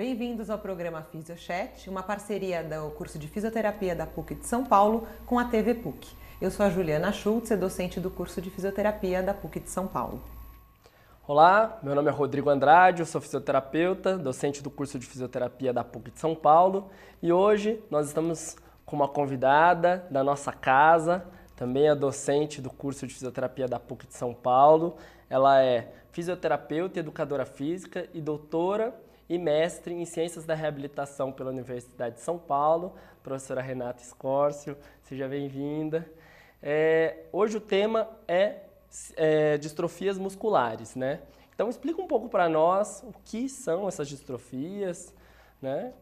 Bem-vindos ao programa FisioChat, uma parceria do curso de fisioterapia da PUC de São Paulo com a TV PUC. Eu sou a Juliana Schultz, docente do curso de fisioterapia da PUC de São Paulo. Olá, meu nome é Rodrigo Andrade, eu sou fisioterapeuta, docente do curso de fisioterapia da PUC de São Paulo e hoje nós estamos com uma convidada da nossa casa, também é docente do curso de fisioterapia da PUC de São Paulo. Ela é fisioterapeuta educadora física e doutora e mestre em Ciências da Reabilitação pela Universidade de São Paulo, professora Renata Escórcio. Seja bem-vinda. É, hoje o tema é, é distrofias musculares, né? Então explica um pouco para nós o que são essas distrofias, né?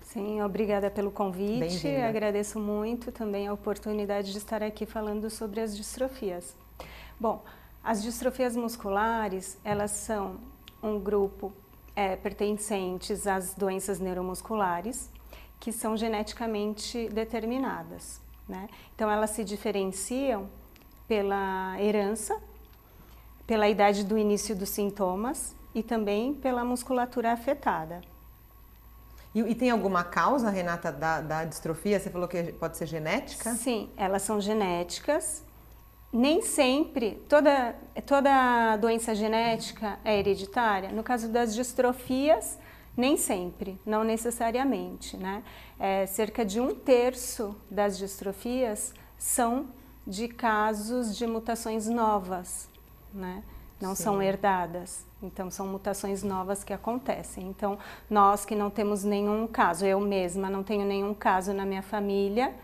Sim, obrigada pelo convite. Agradeço muito também a oportunidade de estar aqui falando sobre as distrofias. Bom, as distrofias musculares, elas são um grupo é, pertencentes às doenças neuromusculares que são geneticamente determinadas. Né? Então, elas se diferenciam pela herança, pela idade do início dos sintomas e também pela musculatura afetada. E, e, tem alguma causa, Renata, da, da distrofia? Você falou que pode ser genética? Sim, elas são genéticas. Nem sempre, toda, toda doença genética é hereditária. No caso das distrofias, nem sempre, não necessariamente. Né? É, cerca de um terço das distrofias são de casos de mutações novas, né? não Sim. são herdadas. Então, são mutações novas que acontecem. Então, nós que não temos nenhum caso, eu mesma não tenho nenhum caso na minha família,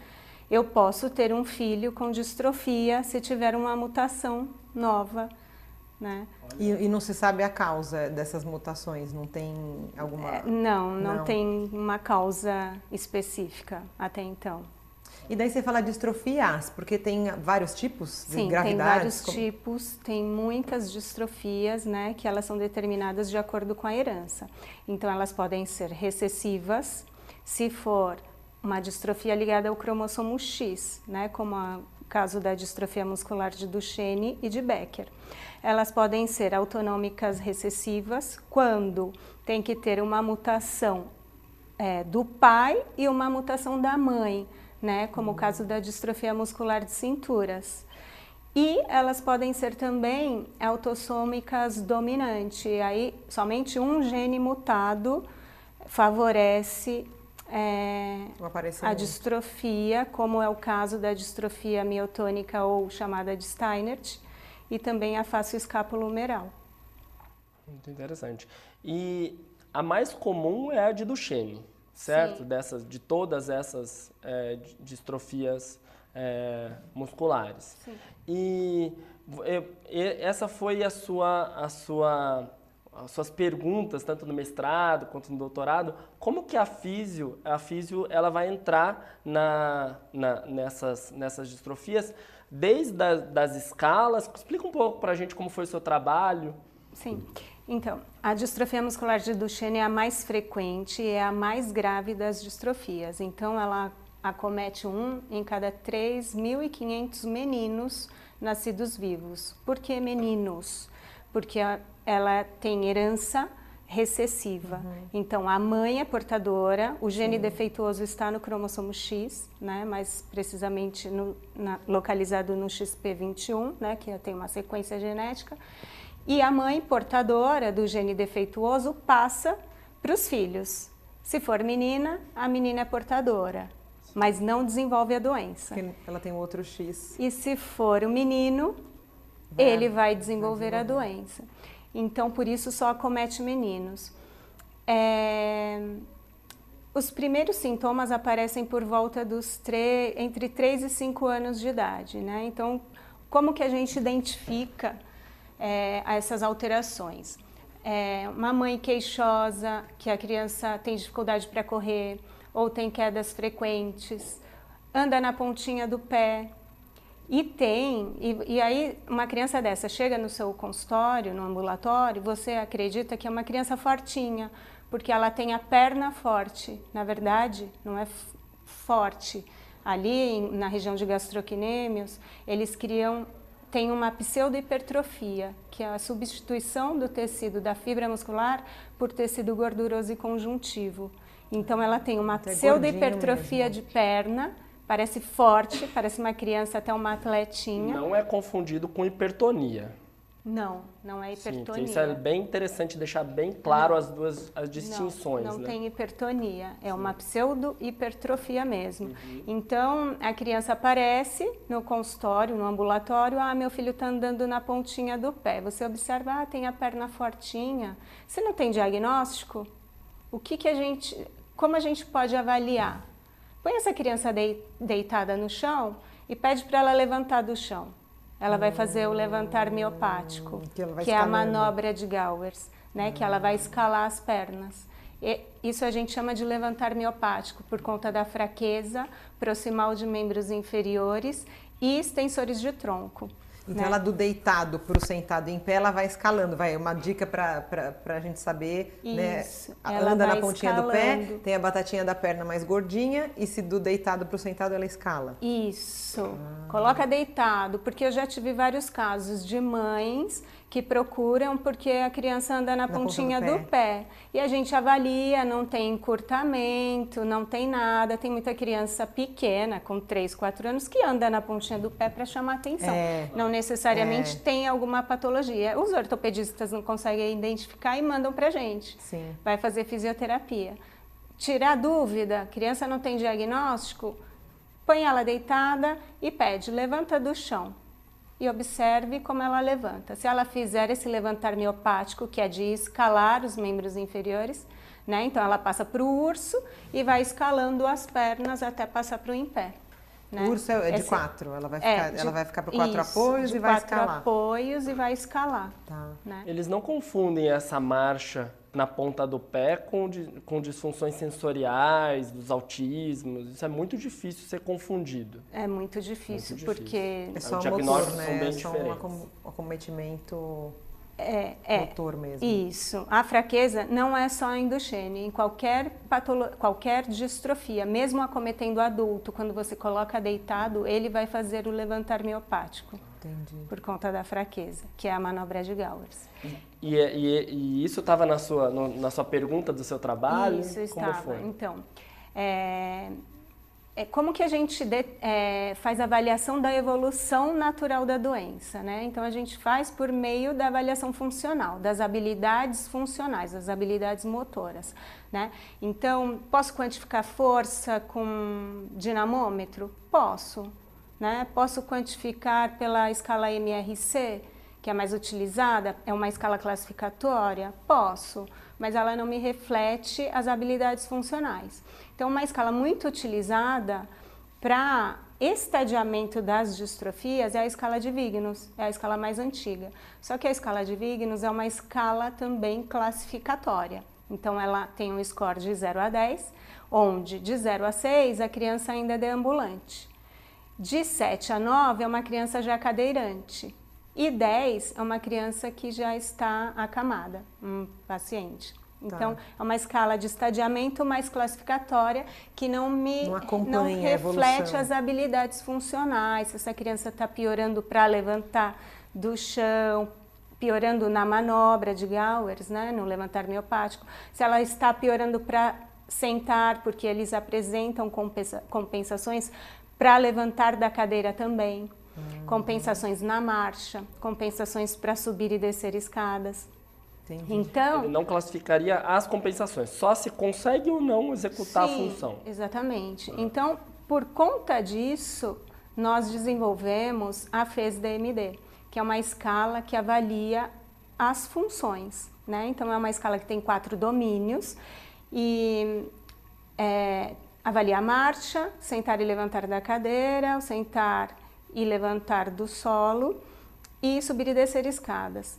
eu posso ter um filho com distrofia se tiver uma mutação nova. Né? E, e não se sabe a causa dessas mutações? Não tem alguma. É, não, não, não tem uma causa específica até então. E daí você fala distrofias, porque tem vários tipos de Sim, gravidades? tem vários como... tipos, tem muitas distrofias, né, que elas são determinadas de acordo com a herança. Então elas podem ser recessivas, se for uma distrofia ligada ao cromossomo X, né, como o caso da distrofia muscular de Duchenne e de Becker. Elas podem ser autonômicas recessivas, quando tem que ter uma mutação é, do pai e uma mutação da mãe, né, como o caso da distrofia muscular de cinturas. E elas podem ser também autossômicas dominante, aí somente um gene mutado favorece é, a distrofia, como é o caso da distrofia miotônica ou chamada de Steinert, e também a face escapulomeral. Muito interessante. E a mais comum é a de Duchenne certo? Dessas, de todas essas é, distrofias é, musculares. Sim. E, e, essa foi a sua, a sua, as suas perguntas, tanto no mestrado quanto no doutorado. Como que a físio, a físio ela vai entrar na, na, nessas, nessas distrofias? Desde a, das escalas, explica um pouco para a gente como foi o seu trabalho. Sim. Então, a distrofia muscular de Duchenne é a mais frequente e é a mais grave das distrofias. Então, ela acomete um em cada 3.500 meninos nascidos vivos. Por que meninos? Porque ela tem herança recessiva. Uhum. Então, a mãe é portadora, o gene Sim. defeituoso está no cromossomo X, né, mais precisamente no, na, localizado no XP21, né, que tem uma sequência genética. E a mãe portadora do gene defeituoso passa para os filhos. Se for menina, a menina é portadora, mas não desenvolve a doença. Ela tem outro X. E se for o menino, vai, ele vai desenvolver, vai a doença. Então, por isso, só acomete meninos. É... Os primeiros sintomas aparecem por volta dos tre... entre 3 e 5 anos de idade, né? Então, como que a gente identifica é, essas alterações. É, uma mãe queixosa, que a criança tem dificuldade para correr ou tem quedas frequentes, anda na pontinha do pé. E tem, e, e aí uma criança dessa chega no seu consultório, no ambulatório, você acredita que é uma criança fortinha, porque ela tem a perna forte. Na verdade, não é forte. Ali na região de gastrocnêmios, eles criam tem uma pseudohipertrofia, que é a substituição do tecido da fibra muscular por tecido gorduroso e conjuntivo. Então ela tem uma Até pseudohipertrofia gordinho de perna, parece forte, parece uma criança até uma atletinha. Não é confundido com hipertonia. Não, não é Sim, hipertonia. que isso é bem interessante deixar bem claro as duas as distinções. Não, não né? tem hipertonia, é uma pseudo-hipertrofia mesmo. Então, a criança aparece no consultório, no ambulatório, ah, meu filho está andando na pontinha do pé. Você observa, ah, tem a perna fortinha. Você não tem diagnóstico? O que, que a gente, como a gente pode avaliar? Põe essa criança dei- deitada no chão e pede para ela levantar do chão. Ela vai fazer o levantar miopático, que ela vai que é a manobra de Gowers, né? Que ela vai escalar as pernas. E isso a gente chama de levantar miopático por conta da fraqueza proximal de membros inferiores e extensores de tronco. Então né? ela do deitado para o sentado em pé, ela vai escalando. Vai uma dica para a gente saber, né? Isso, A- ela Anda na pontinha do pé, escalando. tem a batatinha da perna mais gordinha e se do deitado para o sentado ela escala. Isso. Coloca deitado, porque eu já tive vários casos de mães que procuram porque a criança anda na, Na pontinha do do pé. E a gente avalia, não tem encurtamento, não tem nada. Tem muita criança pequena, com 3, 4 anos, que anda na pontinha do pé para chamar atenção. É. Não necessariamente É. tem alguma patologia. Os ortopedistas não conseguem identificar e mandam para gente Sim. vai fazer fisioterapia. Tirar dúvida, criança não tem diagnóstico, põe ela deitada e pede, levanta do chão. E observe como ela levanta. Se ela fizer esse levantar miopático, que é de escalar os membros inferiores, né? Então ela passa para o urso e vai escalando as pernas até passar para o em pé. Né? O urso é de Esse- quatro, ela vai é, ficar, de- ela vai ficar para quatro isso, apoios de e vai quatro escalar. apoios e vai escalar. Tá. Né? Eles não confundem essa marcha na ponta do pé com, com disfunções sensoriais, dos autismos. Isso é muito difícil ser confundido. É muito difícil, Muito difícil. porque É só Os motor, diagnósticos né? são bem é só um diferentes. acometimento é, é, motor mesmo. Isso. A fraqueza não é só em Duchenne. Em qualquer, patolo qualquer distrofia, mesmo acometendo adulto, quando você coloca deitado, ele vai fazer o levantar miopático Entendi. por conta da fraqueza, que é a manobra de Gowers. E, e- e isso estava na sua, no- na sua pergunta do seu trabalho? Isso Como estava. foi? Então, é, é como que a gente de- é, faz avaliação da evolução natural da doença, né? Então a gente faz por meio da avaliação funcional, das habilidades funcionais, das habilidades motoras, né? Então, posso quantificar força com dinamômetro? Posso, né? Posso quantificar pela escala MRC, que é mais utilizada, é uma escala classificatória? Posso, mas ela não me reflete as habilidades funcionais. Então, uma escala muito utilizada para estadiamento das distrofias é a escala de Vignos, é a escala mais antiga. Só que a escala de Vignos é uma escala também classificatória. Então, ela tem um score de 0 a 10, onde de 0 a 6 a criança ainda é deambulante. De 7 a 9 é uma criança já cadeirante. E 10 é uma criança que já está acamada, um paciente. Então, é uma escala de estadiamento mais classificatória que não me Não a reflete as habilidades funcionais. Se essa criança está piorando para levantar do chão, piorando na manobra de Gowers, né, no levantar miopático, se ela está piorando para sentar, porque eles apresentam compensa- compensações para levantar da cadeira também, compensações na marcha, compensações para subir e descer escadas. Entendi. Então, Ele não classificaria as compensações, só se consegue ou não executar Sim, a função. Exatamente. Então, por conta disso, nós desenvolvemos a FES-DMD, que é uma escala que avalia as funções. Né? Então, é uma escala que tem quatro domínios e é, avalia a marcha, sentar e levantar da cadeira, o sentar e levantar do solo e subir e descer escadas.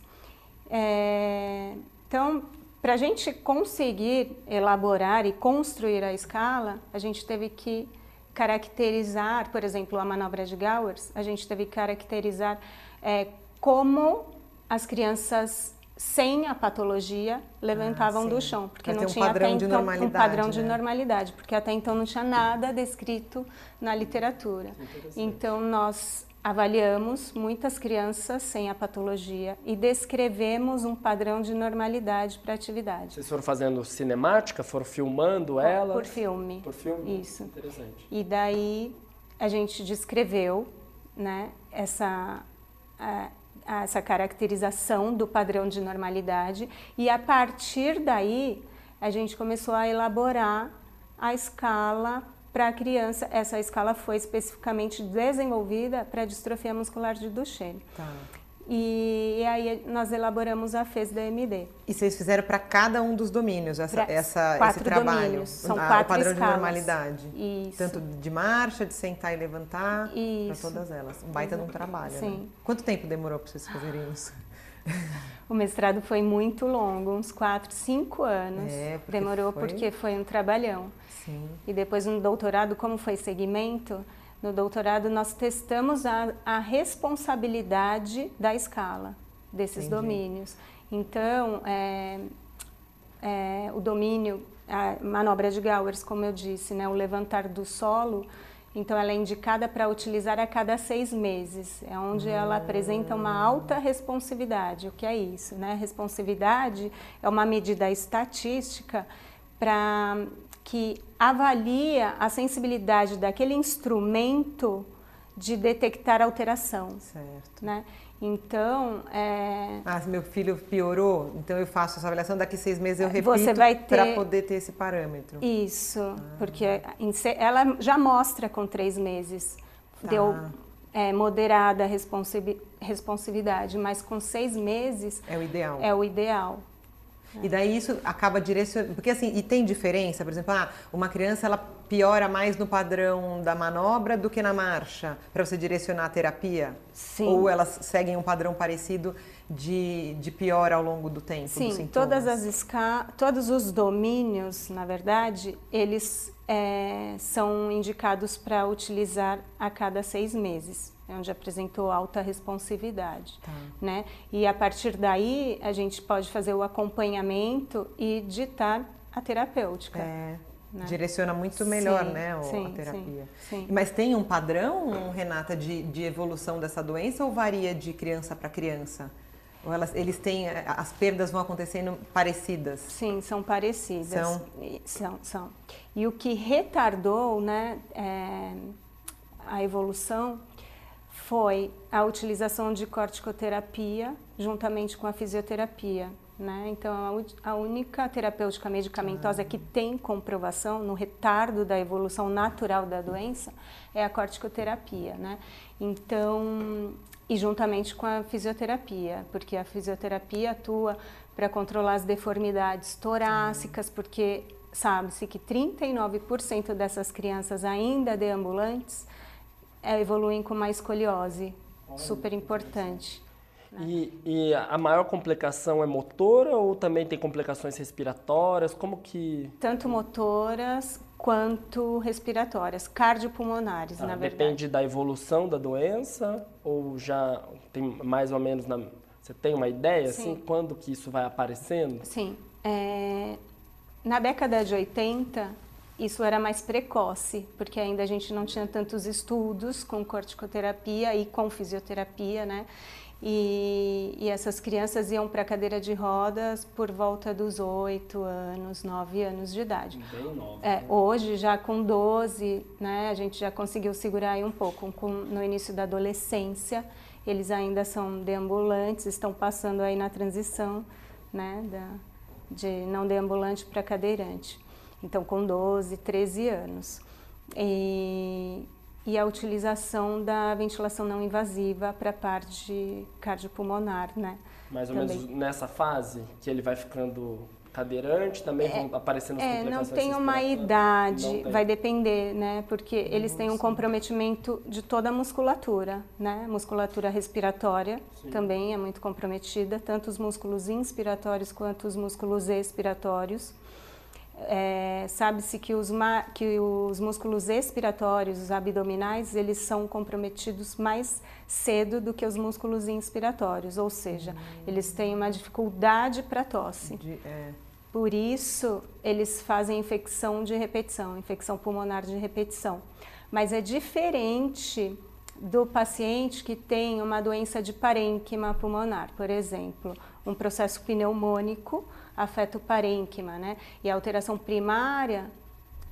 É, então, para a gente conseguir elaborar e construir a escala, a gente teve que caracterizar, por exemplo, a manobra de Gowers, a gente teve que caracterizar é, como as crianças sem a patologia levantavam sim. do chão, porque Pra não um tinha padrão até de então um normalidade, padrão de né? normalidade, porque até então não tinha nada descrito na literatura. Então nós avaliamos muitas crianças sem a patologia e descrevemos um padrão de normalidade para a atividade. Vocês foram fazendo cinemática, foram filmando elas? Por filme. Por filme? Isso. Interessante. E daí a gente descreveu né, essa, a, essa caracterização do padrão de normalidade e a partir daí a gente começou a elaborar a escala para a criança. Essa escala foi especificamente desenvolvida para a distrofia muscular de Duchenne. Tá. E, aí nós elaboramos a FES DMD. E vocês fizeram para cada um dos domínios essa, essa quatro esse trabalho? Domínios. São ah, quatro o padrão escalas. de normalidade. Isso. Tanto de marcha, de sentar e levantar, para todas elas. Um baita de um trabalho. Sim. Né? Quanto tempo demorou para vocês fazerem isso? O mestrado foi muito longo, uns 4, 5 anos. É, porque Demorou foi- porque foi um trabalhão. Sim. E depois no doutorado, como foi segmento, no doutorado nós testamos a, a responsabilidade da escala desses Entendi. domínios. Então, é, é, o domínio, a manobra de Gowers, como eu disse, né, o levantar do solo, então ela é indicada para utilizar a cada seis meses. É onde ela apresenta uma alta responsividade. O que é isso? Né? Responsividade é uma medida estatística para que avalia a sensibilidade daquele instrumento de detectar alteração. Certo. Né? Então, é, Ah, meu filho piorou, então eu faço essa avaliação, daqui seis meses eu repito Você vai para ter- poder ter esse parâmetro. Isso, porque em se- ela já mostra com três meses. Tá. Deu é, moderada responsivi- responsividade, mas com seis meses É o ideal. é o ideal. E daí isso acaba direcionando. Porque assim, e tem diferença, por exemplo, ah, uma criança ela piora mais no padrão da manobra do que na marcha, para você direcionar a terapia? Sim. Ou elas seguem um padrão parecido de, de pior ao longo do tempo? Sim, todas as esca... todos os domínios, na verdade, eles é, são indicados para utilizar a cada seis meses, é onde apresentou alta responsividade. Tá. Né? E a partir daí a gente pode fazer o acompanhamento e ditar a terapêutica. É, né? direciona muito melhor, Sim, né, o- sim, a terapia. sim, sim. Mas tem um padrão, Renata, de, de evolução dessa doença ou varia de criança para criança? Ou elas, eles têm, as perdas vão acontecendo parecidas? Sim, são parecidas. São? São, são. E o que retardou né, é, a evolução foi a utilização de corticoterapia juntamente com a fisioterapia. Né? Então, a única terapêutica medicamentosa que tem comprovação no retardo da evolução natural da doença é a corticoterapia. Né? Então, e juntamente com a fisioterapia, porque a fisioterapia atua para controlar as deformidades torácicas, porque sabe-se que 39% dessas crianças ainda deambulantes eh, evoluem com uma escoliose, super importante. E, e a maior complicação é motora ou também tem complicações respiratórias? Como que Tanto motoras quanto respiratórias, cardiopulmonares, ah, na verdade. depende da evolução da doença ou já tem mais ou menos na você tem uma ideia assim Sim. quando que isso vai aparecendo? Sim. é, na década de 80, isso era mais precoce, porque ainda a gente não tinha tantos estudos com corticoterapia e com fisioterapia, né? E, e essas crianças iam para a cadeira de rodas por volta dos 8 anos, 9 anos de idade. Bem nova. É, hoje, já com 12, né, a gente já conseguiu segurar aí um pouco. Com- no início da adolescência, eles ainda são deambulantes, estão passando aí na transição né, da, de não deambulante para cadeirante. Então, com 12, 13 anos. E, e a utilização da ventilação não invasiva para a parte cardiopulmonar, né? Mais ou Também. menos nessa fase que ele vai ficando cadeirante, também vão aparecendo as É, não tem uma idade, tem. vai depender, né? Porque eles têm um comprometimento de toda a musculatura, né? Musculatura respiratória Sim. também é muito comprometida, tanto os músculos inspiratórios quanto os músculos expiratórios. É, Sabe-se que, os que os músculos expiratórios, os abdominais, eles são comprometidos mais cedo do que os músculos inspiratórios, ou seja, eles têm uma dificuldade para tosse. De- é, Por isso, eles fazem infecção de repetição, infecção pulmonar de repetição. Mas é diferente do paciente que tem uma doença de parênquima pulmonar, por exemplo, um processo pneumônico afeta o parênquima, né? E a alteração primária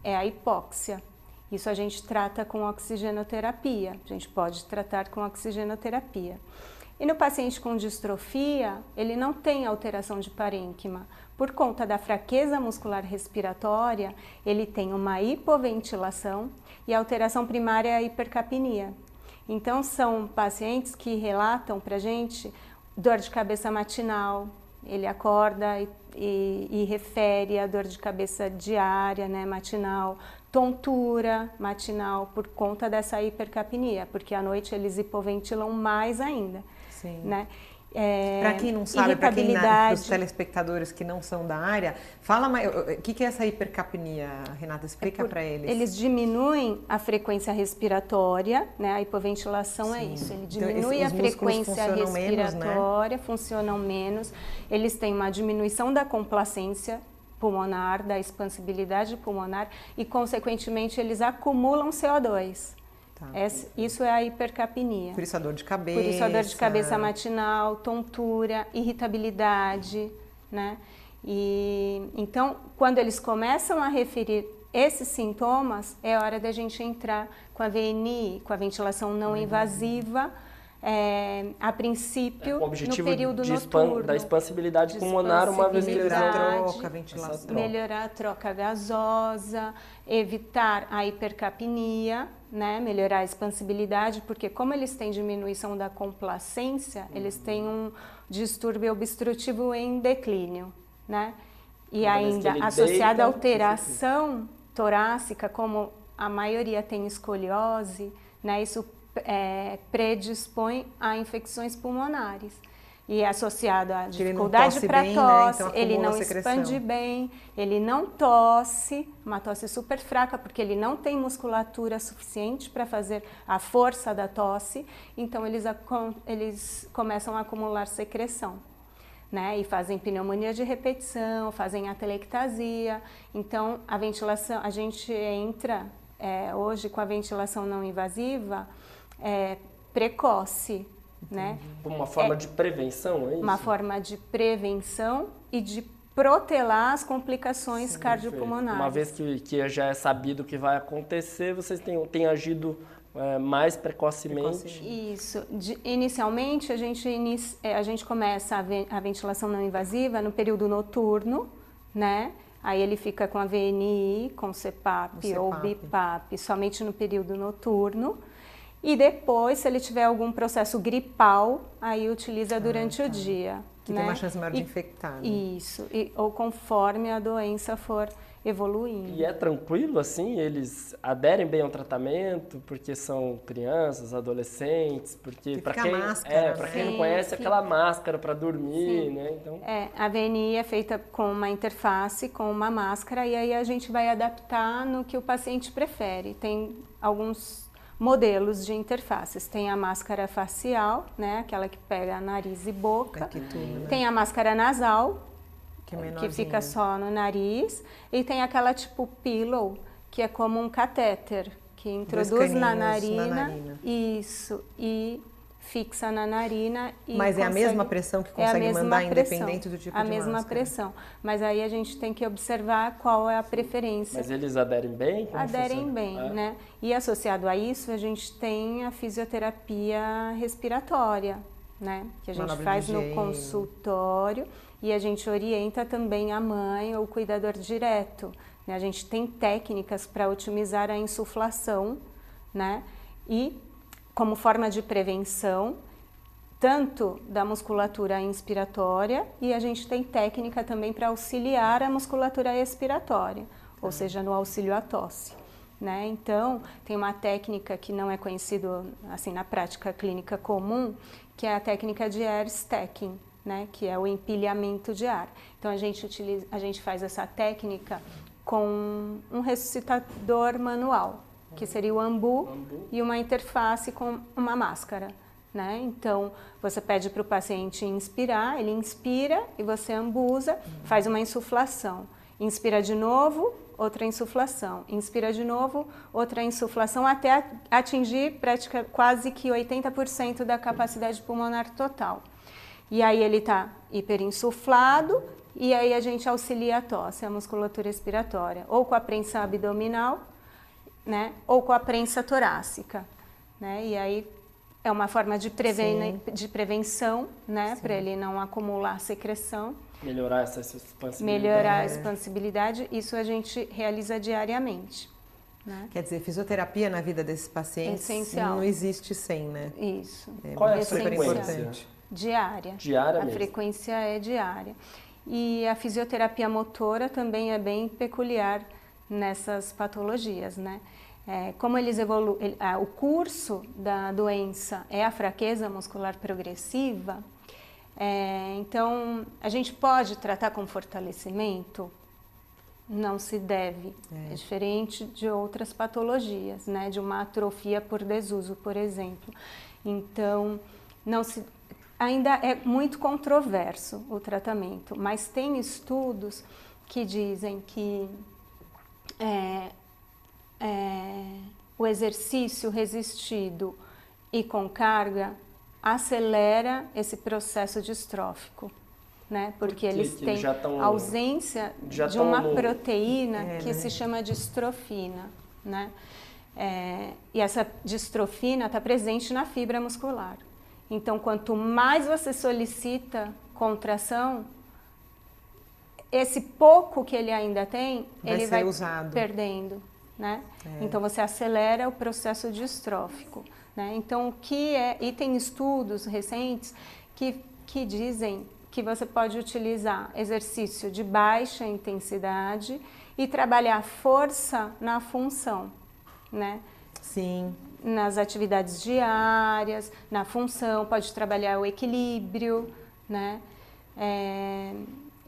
é a hipóxia. Isso a gente trata com oxigenoterapia. A gente pode tratar com oxigenoterapia. E no paciente com distrofia, ele não tem alteração de parênquima. Por conta da fraqueza muscular respiratória, ele tem uma hipoventilação e a alteração primária é a hipercapnia. Então, são pacientes que relatam para gente dor de cabeça matinal, ele acorda e, e, e, refere a dor de cabeça diária, né, matinal, tontura matinal por conta dessa hipercapnia, porque à noite eles hipoventilam mais ainda. Sim. Né? É, para quem não sabe, para quem os telespectadores que não são da área, fala mais, o que, que é essa hipercapnia, Renata? Explica é para eles. Eles diminuem a frequência respiratória, né? A hipoventilação é Sim. é isso. Ele então, diminui então, esse, a frequência respiratória, menos, né? funcionam menos. Eles têm uma diminuição da complacência pulmonar, da expansibilidade pulmonar e, consequentemente, eles acumulam CO2. Tá. Essa, isso é a hipercapnia. Por isso a dor de cabeça. Por isso a dor de cabeça matinal, tontura, irritabilidade, né? E então, quando eles começam a referir esses sintomas, é hora da gente entrar com a VNI, com a ventilação não invasiva é, a princípio, é, no período de noturno. da expansibilidade pulmonar, uma vez que entram... Troca, ventilação. Melhorar a troca gasosa, evitar a hipercapnia, né? melhorar a expansibilidade, porque como eles têm diminuição da complacência, eles têm um distúrbio obstrutivo em declínio. Né? E ainda associada à alteração torácica, como a maioria tem escoliose, né? isso é, predispõe a infecções pulmonares. E é associado à dificuldade para tosse, né? então ele não expande bem, ele não tosse, uma tosse super fraca, porque ele não tem musculatura suficiente para fazer a força da tosse, então eles, eles começam a acumular secreção. Né, e fazem pneumonia de repetição, fazem atelectasia. Então, a ventilação, a gente entra é, hoje com a ventilação não invasiva é, precoce, né? Uma forma é, de prevenção, é isso? Uma forma de prevenção e de protelar as complicações Sim, cardiopulmonares. Uma vez que, que já é sabido o que vai acontecer, vocês têm, têm agido é, mais precocemente. Isso. De, inicialmente, a gente, inicia, é, a gente começa a, ve, a, ventilação não invasiva no período noturno, né? Aí ele fica com a VNI, com CPAP, CPAP. ou BIPAP, somente no período noturno. E depois, se ele tiver algum processo gripal, aí utiliza ah, durante ah, tá. o dia. Que né? tem uma chance maior de infectar. Né? Isso, e, ou conforme a doença for evoluindo. E é tranquilo assim? Eles aderem bem ao tratamento porque são crianças, adolescentes, porque para quem máscara, é, para quem não conhece aquela máscara para dormir, Sim. né? Então é a VNI é feita com uma interface, com uma máscara e aí a gente vai adaptar no que o paciente prefere. Tem alguns modelos de interfaces. Tem a máscara facial, né, aquela que pega nariz e boca. Tudo, né? Tem a máscara nasal, que, é que fica só no nariz. E tem aquela tipo pillow, que é como um catéter, que introduz na narina, na narina. Isso. E fixa na narina e Mas é a mesma pressão que consegue é mandar pressão, independente do tipo a de A mesma máscara. pressão. Mas aí a gente tem que observar qual é a preferência. Mas eles aderem bem? Como aderem funciona? bem, é. né? E associado a isso, a gente tem a fisioterapia respiratória, né? Que a gente faz no consultório e a gente orienta também a mãe ou o cuidador direto. Né? A gente tem técnicas para otimizar a insuflação, né? E como forma de prevenção, tanto da musculatura inspiratória e a gente tem técnica também para auxiliar a musculatura expiratória, ou tá. seja, no auxílio à tosse. Né? Então, tem uma técnica que não é conhecida assim, na prática clínica comum, que é a técnica de air stacking, né? que é o empilhamento de ar. Então, a gente, utiliza, a gente faz essa técnica com um ressuscitador manual que seria o ambu, ambu. e uma interface com uma máscara. Né? Então, você pede para o paciente inspirar, ele inspira e você ambusa, faz uma insuflação. Inspira de novo, outra insuflação. Inspira de novo, outra insuflação, até atingir prática, quase que 80% da capacidade pulmonar total. E aí ele está hiperinsuflado e aí a gente auxilia a tosse, a musculatura respiratória, ou com a prensa abdominal, né, ou com a prensa torácica, né? E aí é uma forma de, preven de prevenção, né, para ele não acumular secreção. Melhorar essa expansibilidade. Melhorar a expansibilidade, isso a gente realiza diariamente. Né? Quer dizer, fisioterapia na vida desses pacientes Essencial. não existe sem, né? Isso. É, Qual é a frequência? Diária. Diária A mesmo. frequência é diária. E a fisioterapia motora também é bem peculiar nessas patologias, né? É, como eles evoluem, o curso da doença é a fraqueza muscular progressiva, é, então a gente pode tratar com fortalecimento? Não se deve. É. é diferente de outras patologias, né? De uma atrofia por desuso, por exemplo. Então, não se ainda é muito controverso o tratamento, mas tem estudos que dizem que é, é, o exercício resistido e com carga acelera esse processo distrófico. Né? Porque Por eles têm tão, ausência de uma no... proteína é, que né? se chama distrofina. Né? É, e essa distrofina está presente na fibra muscular. Então, quanto mais você solicita contração, esse pouco que ele ainda tem, vai ele vai usado. perdendo, né? É. Então você acelera o processo distrófico, né? Então o que é e tem estudos recentes que que dizem que você pode utilizar exercício de baixa intensidade e trabalhar força na função, né? Sim nas atividades diárias, na função, pode trabalhar o equilíbrio, né? É,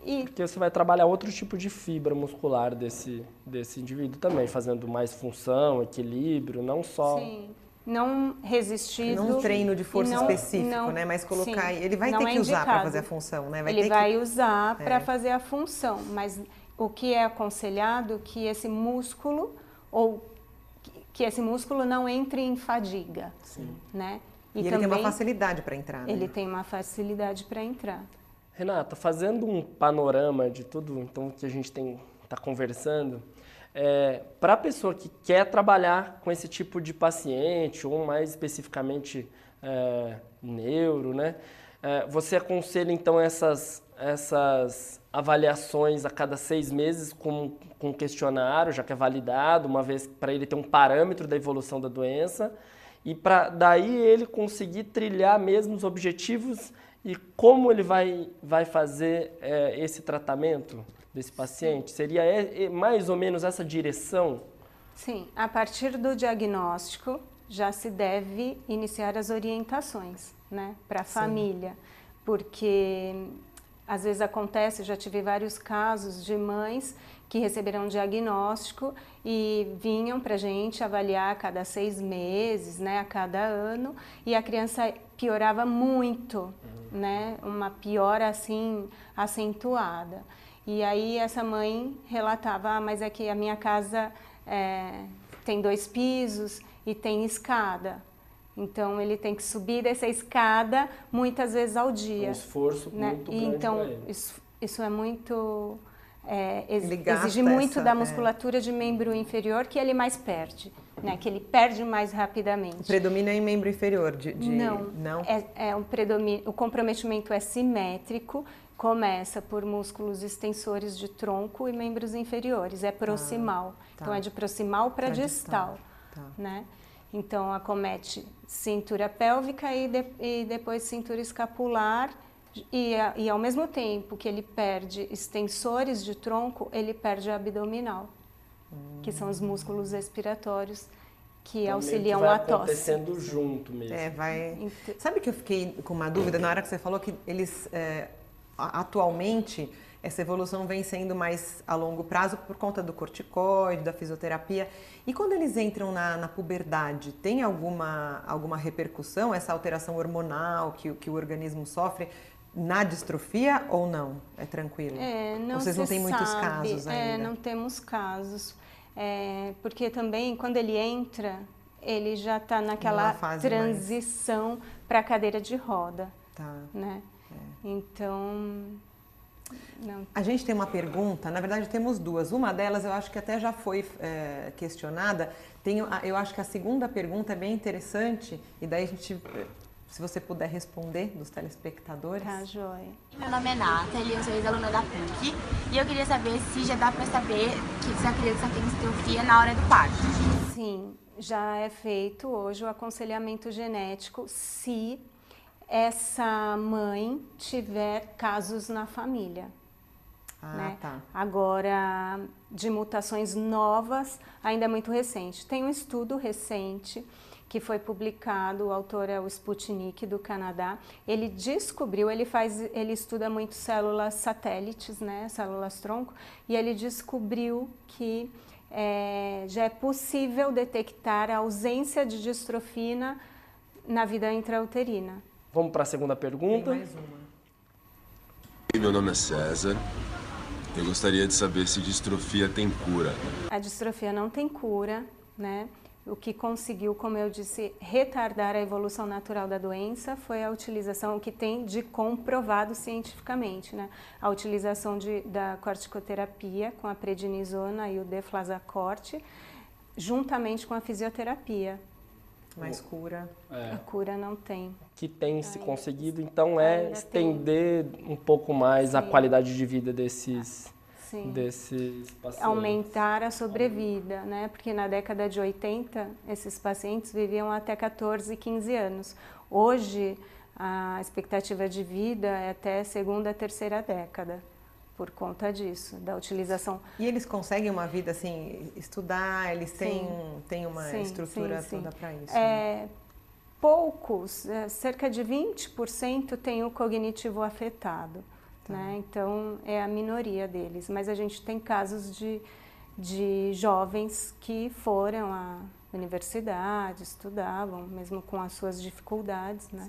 e... Porque você vai trabalhar outro tipo de fibra muscular desse, desse indivíduo também, fazendo mais função, equilíbrio, não só... Sim, não resistido... Não um treino de força não, específico, não, né? Mas colocar... Sim, ele vai ter é que usar para fazer a função, né? Vai ele vai que... usar para é. fazer a função, mas o que é aconselhado que esse músculo ou que esse músculo não entre em fadiga, Sim. né? E, e ele tem uma facilidade para entrar, né? Ele tem uma facilidade para entrar. Renata, fazendo um panorama de tudo então que a gente está conversando, é, para a pessoa que quer trabalhar com esse tipo de paciente ou mais especificamente é, neuro, né? É, você aconselha então essas essas avaliações a cada seis meses com, com questionário, já que é validado, uma vez para ele ter um parâmetro da evolução da doença, e para daí ele conseguir trilhar mesmo os objetivos e como ele vai, vai fazer é, esse tratamento desse paciente? Seria é, é, mais ou menos essa direção? Sim, a partir do diagnóstico já se deve iniciar as orientações né, para a família, porque às vezes acontece, já tive vários casos de mães que receberam um diagnóstico e vinham para a gente avaliar a cada seis meses, né, a cada ano, e a criança piorava muito, uhum. né, uma piora assim acentuada. E aí essa mãe relatava, ah, mas é que a minha casa é, tem dois pisos e tem escada. Então ele tem que subir essa escada muitas vezes ao dia. Um esforço né? muito grande Então isso, isso, é muito é, exige muito essa, da é. musculatura é. de membro inferior que ele mais perde, né? Que ele perde mais rapidamente. Predomina em membro inferior? De, de... Não, não. É, é um predomínio. O comprometimento é simétrico. Começa por músculos extensores de tronco e membros inferiores. É proximal. Ah, tá. Então é de proximal para distal, distal. Tá. né? Então, acomete cintura pélvica e, de, e depois cintura escapular. E, e, ao mesmo tempo que ele perde extensores de tronco, ele perde abdominal, hum. que são os músculos respiratórios que então, auxiliam que a tosse. acontecendo junto mesmo. É, vai... Sabe que eu fiquei com uma dúvida na hora que você falou que eles é, atualmente essa evolução vem sendo mais a longo prazo por conta do corticoide, da fisioterapia. E quando eles entram na, na puberdade, tem alguma, alguma repercussão, essa alteração hormonal que, que o organismo sofre? na distrofia ou não? É tranquilo? É, não Vocês não têm muitos casos ainda? É, não temos casos. É, porque também, quando ele entra, ele já está naquela transição mais... para a cadeira de roda. Tá. Né? É. Então, não. A gente tem uma pergunta, na verdade temos duas. Uma delas eu acho que até já foi é, questionada. Tenho, eu acho que a segunda pergunta é bem interessante e daí a gente, se você puder responder dos telespectadores. Tá, joia. Meu nome é Nathalie, eu sou ex-aluna da PUC e eu queria saber se já dá para saber que se a criança tem distrofia na hora do parto. Sim, já é feito hoje o aconselhamento genético se essa mãe tiver casos na família. Ah, né? tá. Agora, de mutações novas, ainda é muito recente. Tem um estudo recente que foi publicado, o autor é o Sputnik do Canadá. Ele descobriu, ele faz, ele estuda muito células satélites, né, células tronco, e ele descobriu que é, já é possível detectar a ausência de distrofina na vida intrauterina. Vamos para a segunda pergunta. Tem mais uma. Meu nome é César. Eu gostaria de saber se distrofia tem cura. A distrofia não tem cura, né? O que conseguiu, como eu disse, retardar a evolução natural da doença foi a utilização, o que tem de comprovado cientificamente, né? A utilização de, da corticoterapia com a prednisona e o deflazacort, juntamente com a fisioterapia. Mais cura. É. A cura não tem. Que tem se conseguido, então é estender tem. um pouco mais Sim. a qualidade de vida desses Sim. desses pacientes. Aumentar a sobrevida, né? Porque na década de 80, esses pacientes viviam até 14, 15 anos. Hoje, a expectativa de vida é até segunda, terceira década por conta disso, da utilização. E eles conseguem uma vida assim, estudar, eles têm, têm uma sim, estrutura sim, toda para isso? É, né? Poucos, é, cerca de 20% têm o cognitivo afetado. Tá. Né? Então, é a minoria deles. Mas a gente tem casos de, de jovens que foram à universidade, estudavam, mesmo com as suas dificuldades. Né?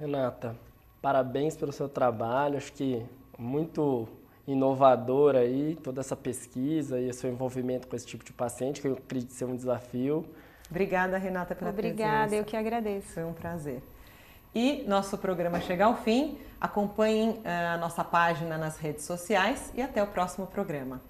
Renata, parabéns pelo seu trabalho. Acho que muito inovador aí, toda essa pesquisa e o seu envolvimento com esse tipo de paciente, que eu acredito ser um desafio. Obrigada, Renata, pela Obrigada, presença. Obrigada, eu que agradeço. Foi um prazer. E nosso programa chega ao fim. Acompanhem a nossa página nas redes sociais e até o próximo programa.